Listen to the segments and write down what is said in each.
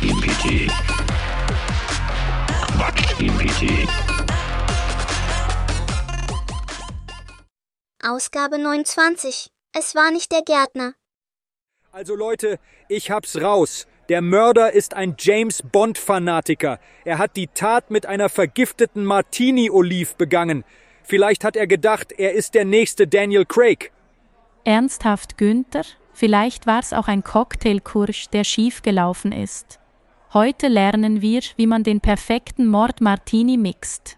Quatsch PT. Quatsch PT. Ausgabe 29. Es war nicht der Gärtner. Also Leute, ich hab's raus. Der Mörder ist ein James Bond-Fanatiker. Er hat die Tat mit einer vergifteten Martini-Olive begangen. Vielleicht hat er gedacht, er ist der nächste Daniel Craig. Ernsthaft Günther? Vielleicht war's auch ein Cocktailkursch, der schiefgelaufen ist. Heute lernen wir, wie man den perfekten Mord Martini mixt.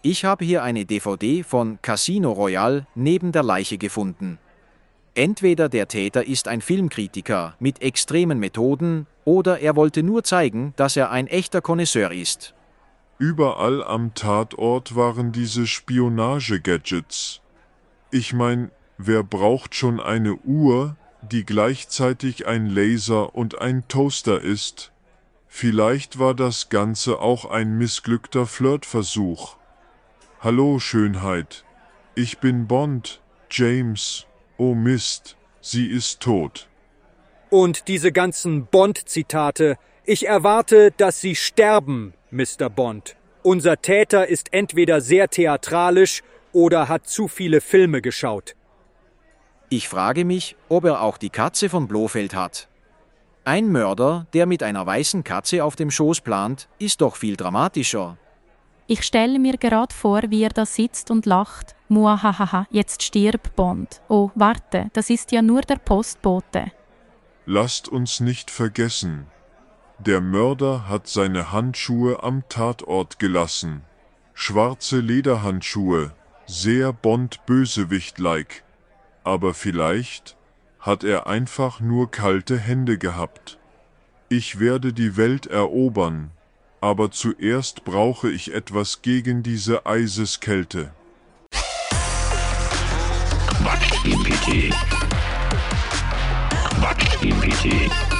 Ich habe hier eine DVD von Casino Royale neben der Leiche gefunden. Entweder der Täter ist ein Filmkritiker mit extremen Methoden oder er wollte nur zeigen, dass er ein echter Connoisseur ist. Überall am Tatort waren diese Spionage-Gadgets. Ich mein, wer braucht schon eine Uhr, die gleichzeitig ein Laser und ein Toaster ist? Vielleicht war das Ganze auch ein missglückter Flirtversuch. Hallo Schönheit. Ich bin Bond, James. Oh Mist, sie ist tot. Und diese ganzen Bond-Zitate. Ich erwarte, dass Sie sterben, Mr. Bond. Unser Täter ist entweder sehr theatralisch oder hat zu viele Filme geschaut. Ich frage mich, ob er auch die Katze von Blofeld hat. Ein Mörder, der mit einer weißen Katze auf dem Schoß plant, ist doch viel dramatischer. Ich stelle mir gerade vor, wie er da sitzt und lacht. Muahahaha, jetzt stirb Bond. Oh, warte, das ist ja nur der Postbote. Lasst uns nicht vergessen, der Mörder hat seine Handschuhe am Tatort gelassen. Schwarze Lederhandschuhe, sehr Bond-Bösewicht-like. Aber vielleicht hat er einfach nur kalte Hände gehabt. Ich werde die Welt erobern, aber zuerst brauche ich etwas gegen diese Eiseskälte. Quatsch PT. Quatsch PT.